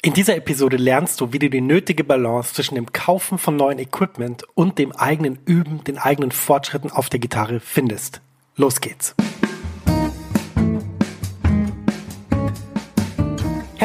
In dieser Episode lernst du, wie du die nötige Balance zwischen dem Kaufen von neuen Equipment und dem eigenen Üben, den eigenen Fortschritten auf der Gitarre findest. Los geht's!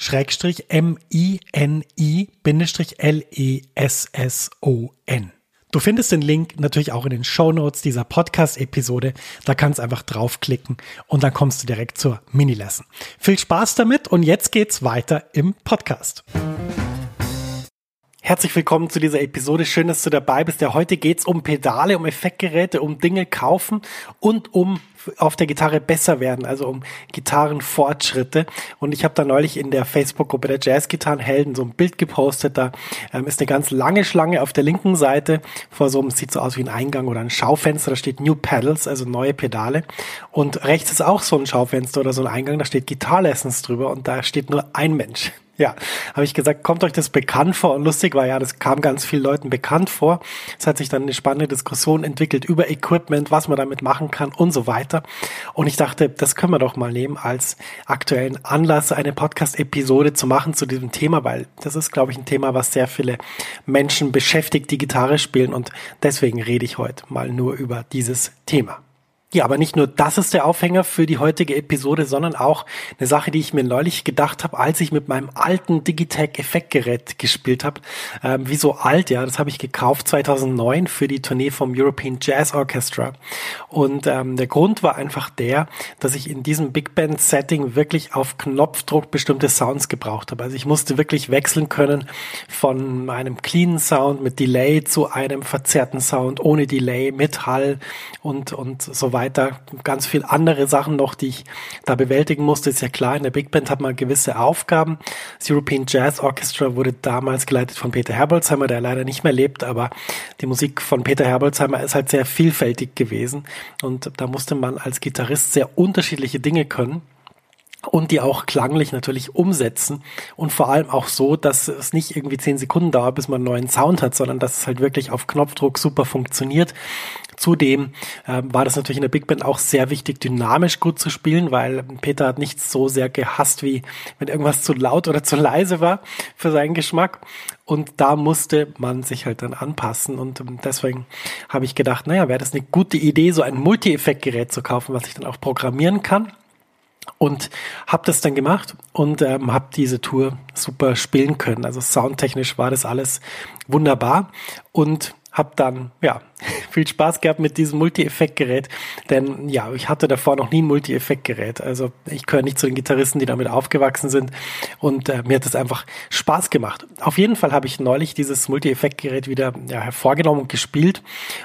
Schrägstrich M-I-N-I-L-E-S-S-O-N. Du findest den Link natürlich auch in den Show Notes dieser Podcast-Episode. Da kannst du einfach draufklicken und dann kommst du direkt zur Mini-Lesson. Viel Spaß damit und jetzt geht's weiter im Podcast. Herzlich willkommen zu dieser Episode. Schön, dass du dabei bist. Ja, heute geht's um Pedale, um Effektgeräte, um Dinge kaufen und um auf der Gitarre besser werden, also um Gitarrenfortschritte. Und ich habe da neulich in der Facebook-Gruppe der Jazz-Gitarrenhelden so ein Bild gepostet. Da ähm, ist eine ganz lange Schlange auf der linken Seite vor so einem, sieht so aus wie ein Eingang oder ein Schaufenster, da steht New Pedals, also neue Pedale. Und rechts ist auch so ein Schaufenster oder so ein Eingang, da steht Guitar Lessons drüber und da steht nur ein Mensch. Ja, habe ich gesagt, kommt euch das bekannt vor? Und lustig war ja, das kam ganz vielen Leuten bekannt vor. Es hat sich dann eine spannende Diskussion entwickelt über Equipment, was man damit machen kann und so weiter. Und ich dachte, das können wir doch mal nehmen als aktuellen Anlass, eine Podcast-Episode zu machen zu diesem Thema, weil das ist, glaube ich, ein Thema, was sehr viele Menschen beschäftigt, die Gitarre spielen. Und deswegen rede ich heute mal nur über dieses Thema. Ja, aber nicht nur das ist der Aufhänger für die heutige Episode, sondern auch eine Sache, die ich mir neulich gedacht habe, als ich mit meinem alten Digitech Effektgerät gespielt habe. Ähm, wie so alt, ja, das habe ich gekauft 2009 für die Tournee vom European Jazz Orchestra. Und ähm, der Grund war einfach der, dass ich in diesem Big Band Setting wirklich auf Knopfdruck bestimmte Sounds gebraucht habe. Also ich musste wirklich wechseln können von einem cleanen Sound mit Delay zu einem verzerrten Sound ohne Delay mit Hall und und so weiter weiter, ganz viel andere Sachen noch, die ich da bewältigen musste. Ist ja klar, in der Big Band hat man gewisse Aufgaben. Das European Jazz Orchestra wurde damals geleitet von Peter Herbolzheimer, der leider nicht mehr lebt, aber die Musik von Peter Herbolzheimer ist halt sehr vielfältig gewesen und da musste man als Gitarrist sehr unterschiedliche Dinge können und die auch klanglich natürlich umsetzen und vor allem auch so, dass es nicht irgendwie zehn Sekunden dauert, bis man einen neuen Sound hat, sondern dass es halt wirklich auf Knopfdruck super funktioniert. Zudem äh, war das natürlich in der Big Band auch sehr wichtig, dynamisch gut zu spielen, weil Peter hat nichts so sehr gehasst, wie wenn irgendwas zu laut oder zu leise war für seinen Geschmack. Und da musste man sich halt dann anpassen. Und ähm, deswegen habe ich gedacht, naja, wäre das eine gute Idee, so ein Multi-Effekt-Gerät zu kaufen, was ich dann auch programmieren kann und habe das dann gemacht und ähm, habe diese Tour super spielen können. Also soundtechnisch war das alles wunderbar und habe dann ja viel Spaß gehabt mit diesem Multi-Effekt-Gerät, denn ja, ich hatte davor noch nie ein Multi-Effekt-Gerät. Also ich gehöre nicht zu den Gitarristen, die damit aufgewachsen sind und äh, mir hat das einfach Spaß gemacht. Auf jeden Fall habe ich neulich dieses Multi-Effekt-Gerät wieder ja, hervorgenommen und gespielt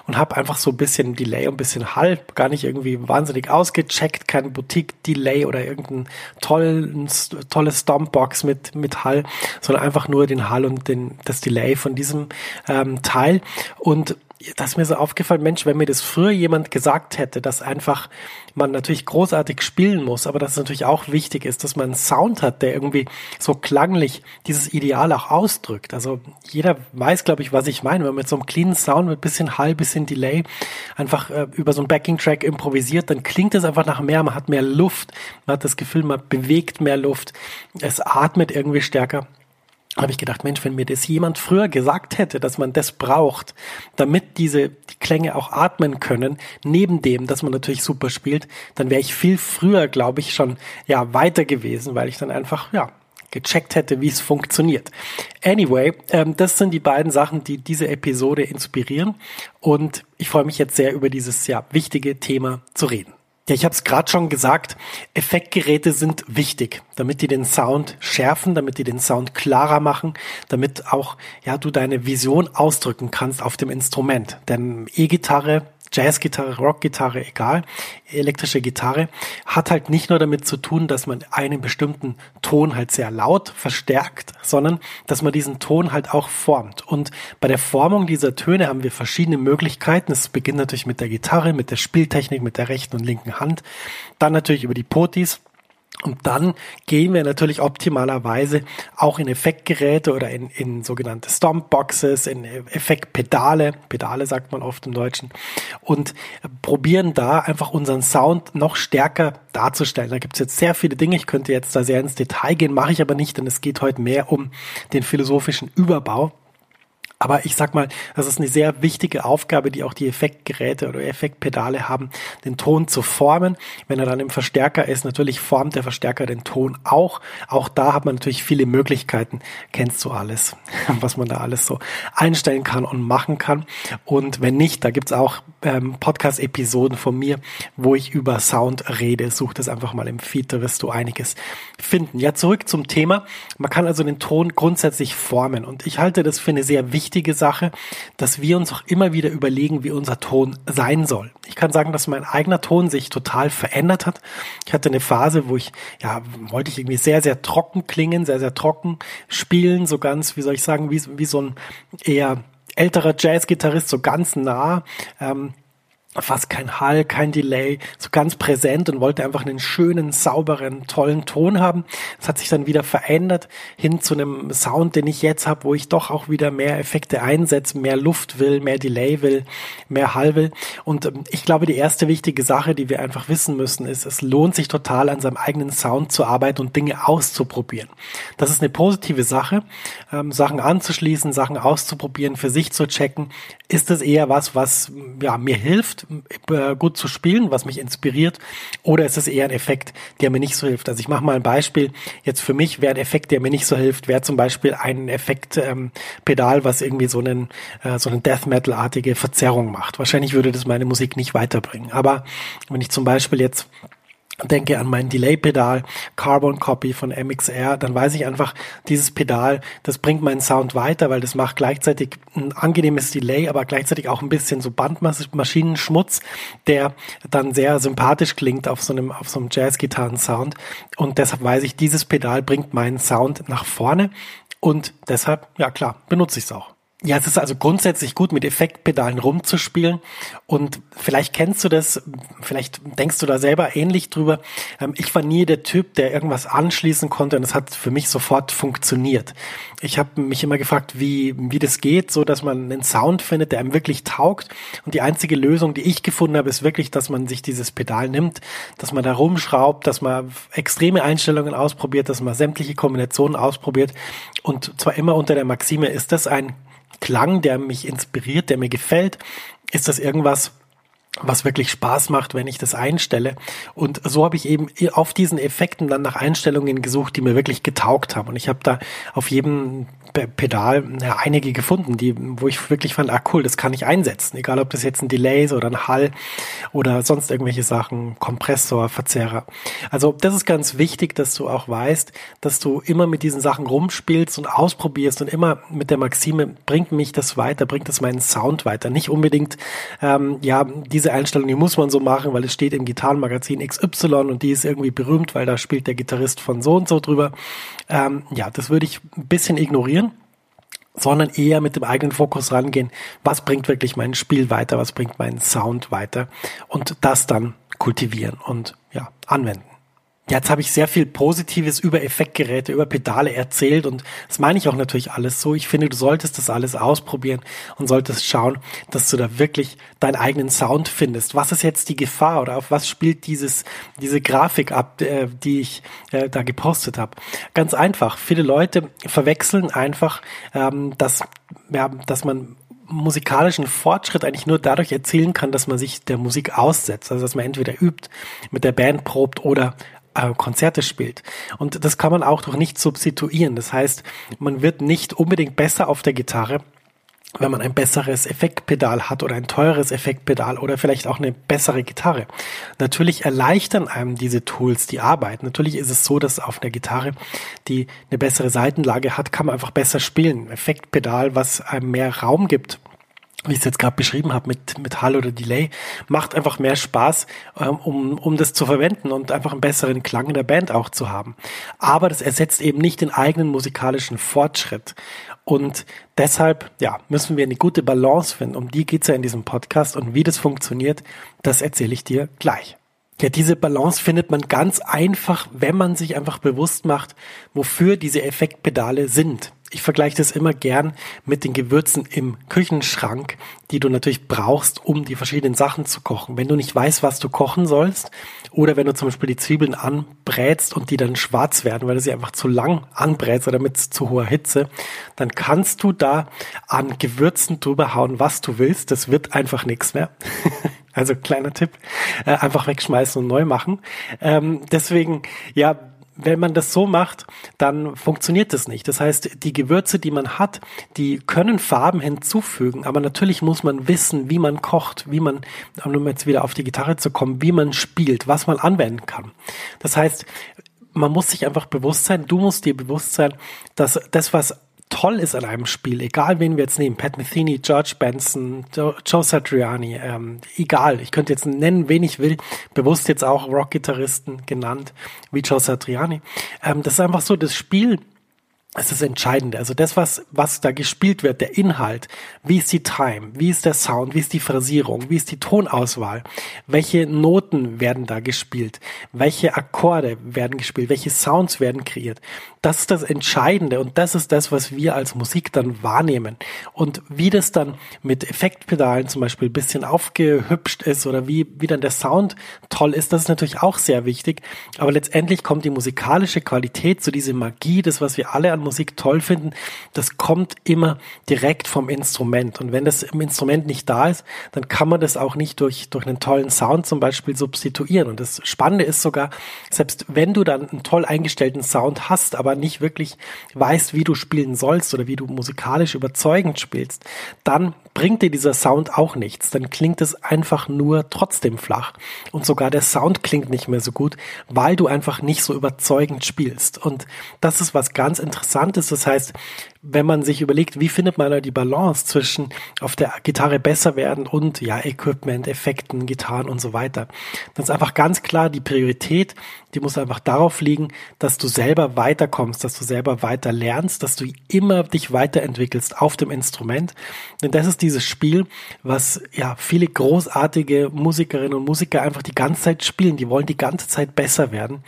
und habe einfach so ein bisschen Delay und ein bisschen Hall, gar nicht irgendwie wahnsinnig ausgecheckt, kein Boutique-Delay oder irgendein tolles Stompbox mit, mit Hall, sondern einfach nur den Hall und den, das Delay von diesem ähm, Teil und das ist mir so aufgefallen, Mensch, wenn mir das früher jemand gesagt hätte, dass einfach man natürlich großartig spielen muss, aber dass es natürlich auch wichtig ist, dass man einen Sound hat, der irgendwie so klanglich dieses Ideal auch ausdrückt. Also jeder weiß, glaube ich, was ich meine. Wenn man mit so einem cleanen Sound mit bisschen Hall, bisschen Delay einfach äh, über so einen Backing-Track improvisiert, dann klingt es einfach nach mehr, man hat mehr Luft, man hat das Gefühl, man bewegt mehr Luft, es atmet irgendwie stärker habe ich gedacht, Mensch, wenn mir das jemand früher gesagt hätte, dass man das braucht, damit diese die Klänge auch atmen können, neben dem, dass man natürlich super spielt, dann wäre ich viel früher, glaube ich, schon ja weiter gewesen, weil ich dann einfach ja gecheckt hätte, wie es funktioniert. Anyway, ähm, das sind die beiden Sachen, die diese Episode inspirieren und ich freue mich jetzt sehr über dieses ja wichtige Thema zu reden. Ja, ich habe es gerade schon gesagt, Effektgeräte sind wichtig, damit die den Sound schärfen, damit die den Sound klarer machen, damit auch ja du deine Vision ausdrücken kannst auf dem Instrument. Denn E-Gitarre Jazzgitarre, Rockgitarre, egal, elektrische Gitarre, hat halt nicht nur damit zu tun, dass man einen bestimmten Ton halt sehr laut verstärkt, sondern dass man diesen Ton halt auch formt. Und bei der Formung dieser Töne haben wir verschiedene Möglichkeiten. Es beginnt natürlich mit der Gitarre, mit der Spieltechnik, mit der rechten und linken Hand, dann natürlich über die Potis, und dann gehen wir natürlich optimalerweise auch in Effektgeräte oder in, in sogenannte Stompboxes, in Effektpedale, Pedale sagt man oft im Deutschen, und probieren da einfach unseren Sound noch stärker darzustellen. Da gibt es jetzt sehr viele Dinge, ich könnte jetzt da sehr ins Detail gehen, mache ich aber nicht, denn es geht heute mehr um den philosophischen Überbau aber ich sag mal, das ist eine sehr wichtige Aufgabe, die auch die Effektgeräte oder Effektpedale haben, den Ton zu formen. Wenn er dann im Verstärker ist, natürlich formt der Verstärker den Ton auch. Auch da hat man natürlich viele Möglichkeiten. Kennst du alles, was man da alles so einstellen kann und machen kann. Und wenn nicht, da gibt's auch ähm, Podcast-Episoden von mir, wo ich über Sound rede. Such das einfach mal im Feed, da wirst du einiges finden. Ja, zurück zum Thema. Man kann also den Ton grundsätzlich formen. Und ich halte das für eine sehr wichtige Sache, dass wir uns auch immer wieder überlegen, wie unser Ton sein soll. Ich kann sagen, dass mein eigener Ton sich total verändert hat. Ich hatte eine Phase, wo ich, ja, wollte ich irgendwie sehr, sehr trocken klingen, sehr, sehr trocken spielen, so ganz, wie soll ich sagen, wie, wie so ein eher älterer Jazzgitarrist, so ganz nah. Ähm, fast kein Hall, kein Delay, so ganz präsent und wollte einfach einen schönen, sauberen, tollen Ton haben. Das hat sich dann wieder verändert hin zu einem Sound, den ich jetzt habe, wo ich doch auch wieder mehr Effekte einsetze, mehr Luft will, mehr Delay will, mehr Hall will. Und ähm, ich glaube, die erste wichtige Sache, die wir einfach wissen müssen, ist, es lohnt sich total an seinem eigenen Sound zu arbeiten und Dinge auszuprobieren. Das ist eine positive Sache, ähm, Sachen anzuschließen, Sachen auszuprobieren, für sich zu checken. Ist es eher was, was ja, mir hilft, gut zu spielen, was mich inspiriert, oder ist es eher ein Effekt, der mir nicht so hilft? Also ich mache mal ein Beispiel. Jetzt für mich wäre ein Effekt, der mir nicht so hilft, wäre zum Beispiel ein Effekt-Pedal, ähm, was irgendwie so einen äh, so eine Death Metal-artige Verzerrung macht. Wahrscheinlich würde das meine Musik nicht weiterbringen. Aber wenn ich zum Beispiel jetzt denke an mein Delay-Pedal, Carbon Copy von MXR, dann weiß ich einfach, dieses Pedal, das bringt meinen Sound weiter, weil das macht gleichzeitig ein angenehmes Delay, aber gleichzeitig auch ein bisschen so Bandmaschinenschmutz, der dann sehr sympathisch klingt auf so einem, auf so einem Jazz-Gitarren-Sound. Und deshalb weiß ich, dieses Pedal bringt meinen Sound nach vorne und deshalb, ja klar, benutze ich es auch. Ja, es ist also grundsätzlich gut, mit Effektpedalen rumzuspielen. Und vielleicht kennst du das, vielleicht denkst du da selber ähnlich drüber. Ähm, ich war nie der Typ, der irgendwas anschließen konnte und es hat für mich sofort funktioniert. Ich habe mich immer gefragt, wie, wie das geht, so dass man einen Sound findet, der einem wirklich taugt. Und die einzige Lösung, die ich gefunden habe, ist wirklich, dass man sich dieses Pedal nimmt, dass man da rumschraubt, dass man extreme Einstellungen ausprobiert, dass man sämtliche Kombinationen ausprobiert. Und zwar immer unter der Maxime, ist das ein Klang, der mich inspiriert, der mir gefällt? Ist das irgendwas, was wirklich Spaß macht, wenn ich das einstelle. Und so habe ich eben auf diesen Effekten dann nach Einstellungen gesucht, die mir wirklich getaugt haben. Und ich habe da auf jedem Pedal ja, einige gefunden, die, wo ich wirklich fand, ah cool, das kann ich einsetzen. Egal, ob das jetzt ein Delay ist oder ein Hall oder sonst irgendwelche Sachen, Kompressor, Verzerrer. Also das ist ganz wichtig, dass du auch weißt, dass du immer mit diesen Sachen rumspielst und ausprobierst und immer mit der Maxime, bringt mich das weiter, bringt es meinen Sound weiter. Nicht unbedingt, ähm, ja, diese Einstellung, die muss man so machen, weil es steht im Gitarrenmagazin XY und die ist irgendwie berühmt, weil da spielt der Gitarrist von so und so drüber. Ähm, ja, das würde ich ein bisschen ignorieren sondern eher mit dem eigenen Fokus rangehen, was bringt wirklich mein Spiel weiter, was bringt meinen Sound weiter? Und das dann kultivieren und ja, anwenden. Jetzt habe ich sehr viel Positives über Effektgeräte, über Pedale erzählt und das meine ich auch natürlich alles so. Ich finde, du solltest das alles ausprobieren und solltest schauen, dass du da wirklich deinen eigenen Sound findest. Was ist jetzt die Gefahr oder auf was spielt dieses diese Grafik ab, äh, die ich äh, da gepostet habe? Ganz einfach. Viele Leute verwechseln einfach, ähm, dass ja, dass man musikalischen Fortschritt eigentlich nur dadurch erzielen kann, dass man sich der Musik aussetzt. Also dass man entweder übt, mit der Band probt oder Konzerte spielt. Und das kann man auch doch nicht substituieren. Das heißt, man wird nicht unbedingt besser auf der Gitarre, wenn man ein besseres Effektpedal hat oder ein teures Effektpedal oder vielleicht auch eine bessere Gitarre. Natürlich erleichtern einem diese Tools die Arbeit. Natürlich ist es so, dass auf einer Gitarre, die eine bessere Seitenlage hat, kann man einfach besser spielen. Effektpedal, was einem mehr Raum gibt, wie ich es jetzt gerade beschrieben habe, mit, mit Hall oder Delay, macht einfach mehr Spaß, ähm, um, um das zu verwenden und einfach einen besseren Klang in der Band auch zu haben. Aber das ersetzt eben nicht den eigenen musikalischen Fortschritt. Und deshalb, ja, müssen wir eine gute Balance finden. Um die geht's ja in diesem Podcast. Und wie das funktioniert, das erzähle ich dir gleich. Ja, diese Balance findet man ganz einfach, wenn man sich einfach bewusst macht, wofür diese Effektpedale sind. Ich vergleiche das immer gern mit den Gewürzen im Küchenschrank, die du natürlich brauchst, um die verschiedenen Sachen zu kochen. Wenn du nicht weißt, was du kochen sollst, oder wenn du zum Beispiel die Zwiebeln anbrätst und die dann schwarz werden, weil du sie einfach zu lang anbrätst oder mit zu hoher Hitze, dann kannst du da an Gewürzen drüber hauen, was du willst. Das wird einfach nichts mehr. Also kleiner Tipp, äh, einfach wegschmeißen und neu machen. Ähm, deswegen, ja, wenn man das so macht, dann funktioniert das nicht. Das heißt, die Gewürze, die man hat, die können Farben hinzufügen, aber natürlich muss man wissen, wie man kocht, wie man, um jetzt wieder auf die Gitarre zu kommen, wie man spielt, was man anwenden kann. Das heißt, man muss sich einfach bewusst sein, du musst dir bewusst sein, dass das, was toll ist an einem Spiel, egal wen wir jetzt nehmen, Pat Metheny, George Benson, Joe Satriani, ähm, egal, ich könnte jetzt nennen, wen ich will, bewusst jetzt auch Rock-Gitarristen genannt, wie Joe Satriani. Ähm, das ist einfach so, das Spiel das ist das Entscheidende. Also das, was, was da gespielt wird, der Inhalt, wie ist die Time, wie ist der Sound, wie ist die Phrasierung, wie ist die Tonauswahl, welche Noten werden da gespielt, welche Akkorde werden gespielt, welche Sounds werden kreiert. Das ist das Entscheidende und das ist das, was wir als Musik dann wahrnehmen. Und wie das dann mit Effektpedalen zum Beispiel ein bisschen aufgehübscht ist oder wie, wie dann der Sound toll ist, das ist natürlich auch sehr wichtig. Aber letztendlich kommt die musikalische Qualität, so diese Magie, das, was wir alle an Musik toll finden, das kommt immer direkt vom Instrument. Und wenn das im Instrument nicht da ist, dann kann man das auch nicht durch, durch einen tollen Sound zum Beispiel substituieren. Und das Spannende ist sogar, selbst wenn du dann einen toll eingestellten Sound hast, aber nicht wirklich weißt, wie du spielen sollst oder wie du musikalisch überzeugend spielst, dann bringt dir dieser Sound auch nichts. Dann klingt es einfach nur trotzdem flach. Und sogar der Sound klingt nicht mehr so gut, weil du einfach nicht so überzeugend spielst. Und das ist was ganz Interessantes. Das heißt, wenn man sich überlegt, wie findet man da die Balance zwischen auf der Gitarre besser werden und ja, Equipment, Effekten, Gitarren und so weiter, dann ist einfach ganz klar die Priorität, die muss einfach darauf liegen, dass du selber weiterkommst, dass du selber weiter lernst, dass du immer dich weiterentwickelst auf dem Instrument. Denn das ist dieses Spiel, was ja viele großartige Musikerinnen und Musiker einfach die ganze Zeit spielen. Die wollen die ganze Zeit besser werden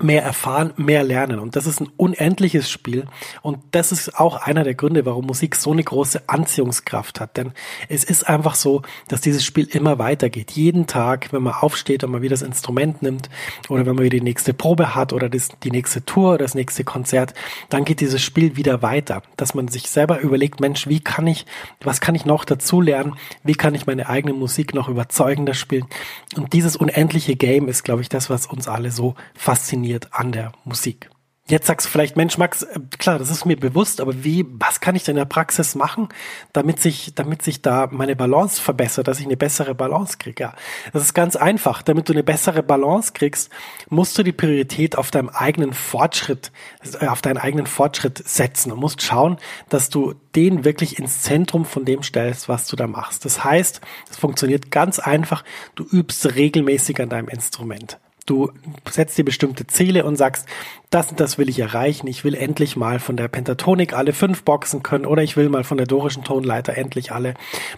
mehr erfahren, mehr lernen. Und das ist ein unendliches Spiel. Und das ist auch einer der Gründe, warum Musik so eine große Anziehungskraft hat. Denn es ist einfach so, dass dieses Spiel immer weitergeht. Jeden Tag, wenn man aufsteht und man wieder das Instrument nimmt oder wenn man wieder die nächste Probe hat oder das, die nächste Tour oder das nächste Konzert, dann geht dieses Spiel wieder weiter. Dass man sich selber überlegt, Mensch, wie kann ich, was kann ich noch dazu lernen? Wie kann ich meine eigene Musik noch überzeugender spielen? Und dieses unendliche Game ist, glaube ich, das, was uns alle so fasziniert fasziniert an der Musik. Jetzt sagst du vielleicht, Mensch, Max, äh, klar, das ist mir bewusst, aber wie, was kann ich denn in der Praxis machen, damit sich, damit sich da meine Balance verbessert, dass ich eine bessere Balance kriege? Ja, das ist ganz einfach. Damit du eine bessere Balance kriegst, musst du die Priorität auf deinem eigenen Fortschritt, äh, auf deinen eigenen Fortschritt setzen und musst schauen, dass du den wirklich ins Zentrum von dem stellst, was du da machst. Das heißt, es funktioniert ganz einfach. Du übst regelmäßig an deinem Instrument. Du setzt dir bestimmte Ziele und sagst, das und das will ich erreichen. Ich will endlich mal von der Pentatonik alle fünf Boxen können oder ich will mal von der dorischen Tonleiter endlich alle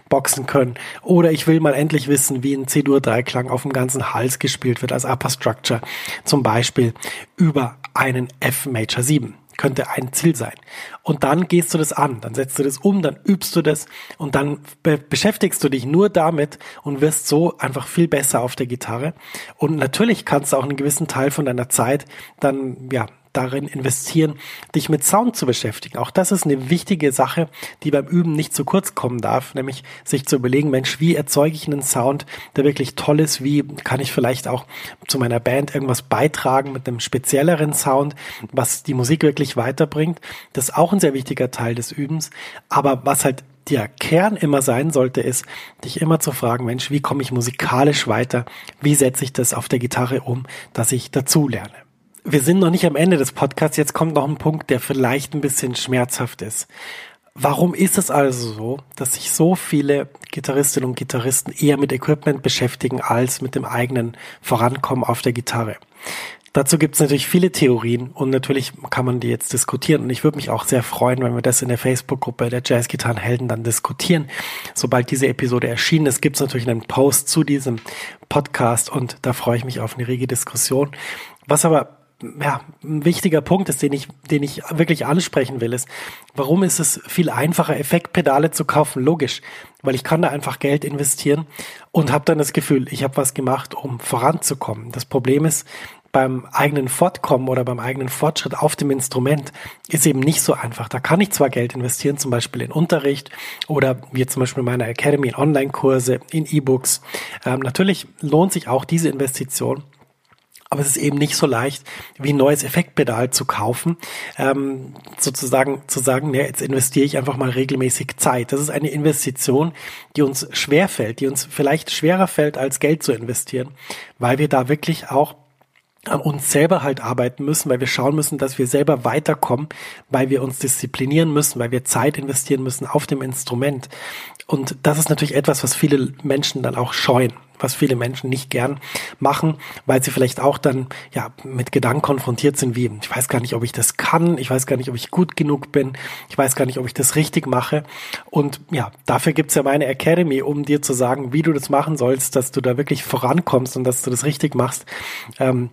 Boxen können oder ich will mal endlich wissen, wie ein C-Dur-Dreiklang auf dem ganzen Hals gespielt wird als Upper Structure, zum Beispiel über einen F Major 7 könnte ein Ziel sein. Und dann gehst du das an, dann setzt du das um, dann übst du das und dann be beschäftigst du dich nur damit und wirst so einfach viel besser auf der Gitarre. Und natürlich kannst du auch einen gewissen Teil von deiner Zeit dann, ja, darin investieren, dich mit Sound zu beschäftigen. Auch das ist eine wichtige Sache, die beim Üben nicht zu kurz kommen darf, nämlich sich zu überlegen, Mensch, wie erzeuge ich einen Sound, der wirklich toll ist? Wie kann ich vielleicht auch zu meiner Band irgendwas beitragen mit einem spezielleren Sound, was die Musik wirklich weiterbringt? Das ist auch ein sehr wichtiger Teil des Übens. Aber was halt der Kern immer sein sollte, ist, dich immer zu fragen, Mensch, wie komme ich musikalisch weiter? Wie setze ich das auf der Gitarre um, dass ich dazu lerne? Wir sind noch nicht am Ende des Podcasts. Jetzt kommt noch ein Punkt, der vielleicht ein bisschen schmerzhaft ist. Warum ist es also so, dass sich so viele Gitarristinnen und Gitarristen eher mit Equipment beschäftigen als mit dem eigenen Vorankommen auf der Gitarre? Dazu gibt es natürlich viele Theorien und natürlich kann man die jetzt diskutieren und ich würde mich auch sehr freuen, wenn wir das in der Facebook-Gruppe der Jazzgitarrenhelden dann diskutieren. Sobald diese Episode erschienen ist, gibt es natürlich einen Post zu diesem Podcast und da freue ich mich auf eine rege Diskussion. Was aber ja, ein wichtiger Punkt ist, den ich, den ich wirklich ansprechen will, ist, warum ist es viel einfacher, Effektpedale zu kaufen? Logisch, weil ich kann da einfach Geld investieren und habe dann das Gefühl, ich habe was gemacht, um voranzukommen. Das Problem ist, beim eigenen Fortkommen oder beim eigenen Fortschritt auf dem Instrument ist eben nicht so einfach. Da kann ich zwar Geld investieren, zum Beispiel in Unterricht oder wie zum Beispiel in meiner Academy in Online-Kurse, in E-Books. Ähm, natürlich lohnt sich auch diese Investition. Aber es ist eben nicht so leicht, wie ein neues Effektpedal zu kaufen, ähm, sozusagen zu sagen, ja, jetzt investiere ich einfach mal regelmäßig Zeit. Das ist eine Investition, die uns schwer fällt, die uns vielleicht schwerer fällt, als Geld zu investieren, weil wir da wirklich auch an uns selber halt arbeiten müssen, weil wir schauen müssen, dass wir selber weiterkommen, weil wir uns disziplinieren müssen, weil wir Zeit investieren müssen auf dem Instrument. Und das ist natürlich etwas, was viele Menschen dann auch scheuen was viele Menschen nicht gern machen, weil sie vielleicht auch dann ja mit Gedanken konfrontiert sind, wie ich weiß gar nicht, ob ich das kann, ich weiß gar nicht, ob ich gut genug bin, ich weiß gar nicht, ob ich das richtig mache. Und ja, dafür gibt's ja meine Academy, um dir zu sagen, wie du das machen sollst, dass du da wirklich vorankommst und dass du das richtig machst. Ähm,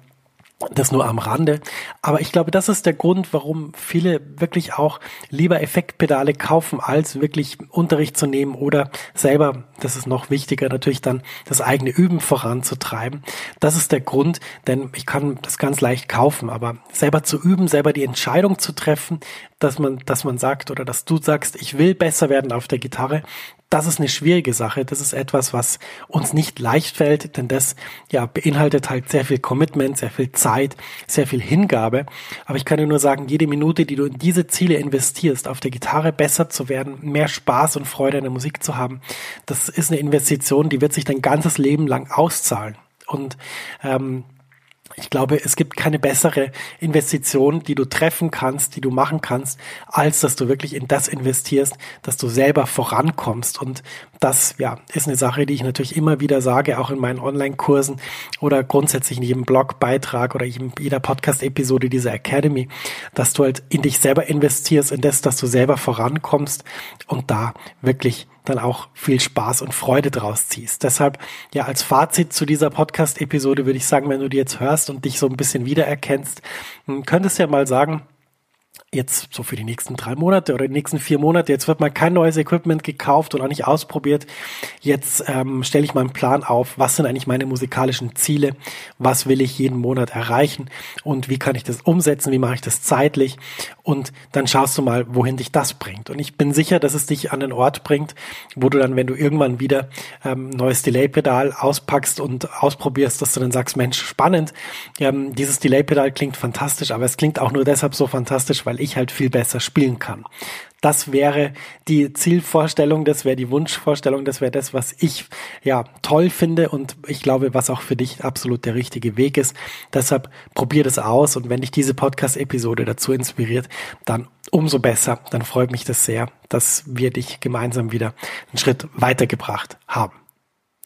das nur am Rande. Aber ich glaube, das ist der Grund, warum viele wirklich auch lieber Effektpedale kaufen, als wirklich Unterricht zu nehmen oder selber, das ist noch wichtiger, natürlich dann das eigene Üben voranzutreiben. Das ist der Grund, denn ich kann das ganz leicht kaufen, aber selber zu üben, selber die Entscheidung zu treffen, dass man, dass man sagt oder dass du sagst, ich will besser werden auf der Gitarre, das ist eine schwierige Sache. Das ist etwas, was uns nicht leicht fällt, denn das ja beinhaltet halt sehr viel Commitment, sehr viel Zeit, sehr viel Hingabe. Aber ich kann dir nur sagen, jede Minute, die du in diese Ziele investierst, auf der Gitarre besser zu werden, mehr Spaß und Freude an der Musik zu haben, das ist eine Investition, die wird sich dein ganzes Leben lang auszahlen. Und ähm, ich glaube, es gibt keine bessere Investition, die du treffen kannst, die du machen kannst, als dass du wirklich in das investierst, dass du selber vorankommst. Und das, ja, ist eine Sache, die ich natürlich immer wieder sage, auch in meinen Online-Kursen oder grundsätzlich in jedem Blogbeitrag oder in jeder Podcast-Episode dieser Academy, dass du halt in dich selber investierst, in das, dass du selber vorankommst und da wirklich dann auch viel Spaß und Freude draus ziehst. Deshalb, ja, als Fazit zu dieser Podcast-Episode würde ich sagen, wenn du die jetzt hörst und dich so ein bisschen wiedererkennst, könntest du ja mal sagen, jetzt so für die nächsten drei Monate oder die nächsten vier Monate, jetzt wird mal kein neues Equipment gekauft auch nicht ausprobiert. Jetzt ähm, stelle ich mal einen Plan auf, was sind eigentlich meine musikalischen Ziele, was will ich jeden Monat erreichen? Und wie kann ich das umsetzen, wie mache ich das zeitlich? Und dann schaust du mal, wohin dich das bringt. Und ich bin sicher, dass es dich an den Ort bringt, wo du dann, wenn du irgendwann wieder ähm, neues Delay-Pedal auspackst und ausprobierst, dass du dann sagst, Mensch, spannend, ähm, dieses Delay-Pedal klingt fantastisch, aber es klingt auch nur deshalb so fantastisch, weil ich halt viel besser spielen kann. Das wäre die Zielvorstellung, das wäre die Wunschvorstellung, das wäre das, was ich ja toll finde und ich glaube, was auch für dich absolut der richtige Weg ist. Deshalb probier das aus und wenn dich diese Podcast-Episode dazu inspiriert, dann umso besser. Dann freut mich das sehr, dass wir dich gemeinsam wieder einen Schritt weitergebracht haben.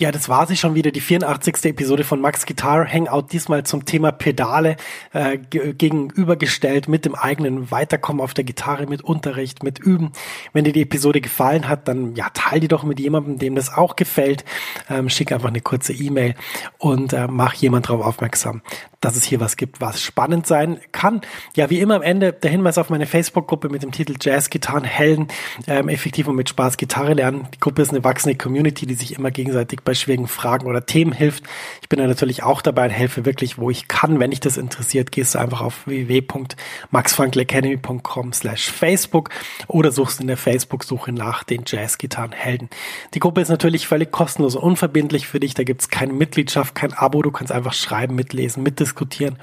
Ja, das war sie schon wieder, die 84. Episode von Max Guitar Hangout, diesmal zum Thema Pedale äh, gegenübergestellt mit dem eigenen Weiterkommen auf der Gitarre, mit Unterricht, mit Üben. Wenn dir die Episode gefallen hat, dann ja, teil die doch mit jemandem, dem das auch gefällt. Ähm, schick einfach eine kurze E-Mail und äh, mach jemand darauf aufmerksam, dass es hier was gibt, was spannend sein kann. Ja, wie immer am Ende der Hinweis auf meine Facebook-Gruppe mit dem Titel Jazz Gitarren Helden, ähm, effektiv und mit Spaß Gitarre lernen. Die Gruppe ist eine wachsende Community, die sich immer gegenseitig bei schwierigen Fragen oder Themen hilft. Ich bin da natürlich auch dabei und helfe wirklich, wo ich kann. Wenn dich das interessiert, gehst du einfach auf www.maxfrankelacademy.com slash Facebook oder suchst in der Facebook-Suche nach den Jazz-Gitarren-Helden. Die Gruppe ist natürlich völlig kostenlos und unverbindlich für dich. Da gibt's keine Mitgliedschaft, kein Abo. Du kannst einfach schreiben, mitlesen, mitdiskutieren.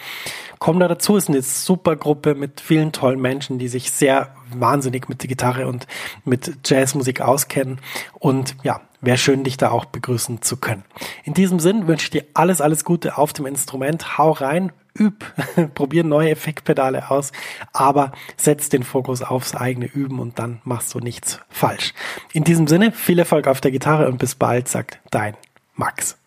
Komm da dazu, ist eine super Gruppe mit vielen tollen Menschen, die sich sehr wahnsinnig mit der Gitarre und mit Jazzmusik auskennen. Und ja, wäre schön, dich da auch begrüßen zu können. In diesem Sinn wünsche ich dir alles, alles Gute auf dem Instrument. Hau rein, üb, probier neue Effektpedale aus, aber setz den Fokus aufs eigene Üben und dann machst du nichts falsch. In diesem Sinne, viel Erfolg auf der Gitarre und bis bald, sagt dein Max.